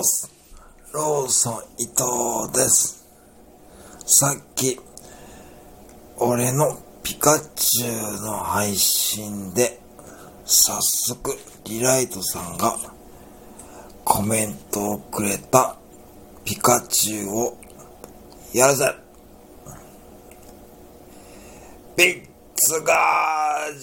ます。ローソン伊藤です。さっき、俺のピカチュウの配信で、早速、リライトさんがコメントをくれたピカチュウをやるぜピッツガージ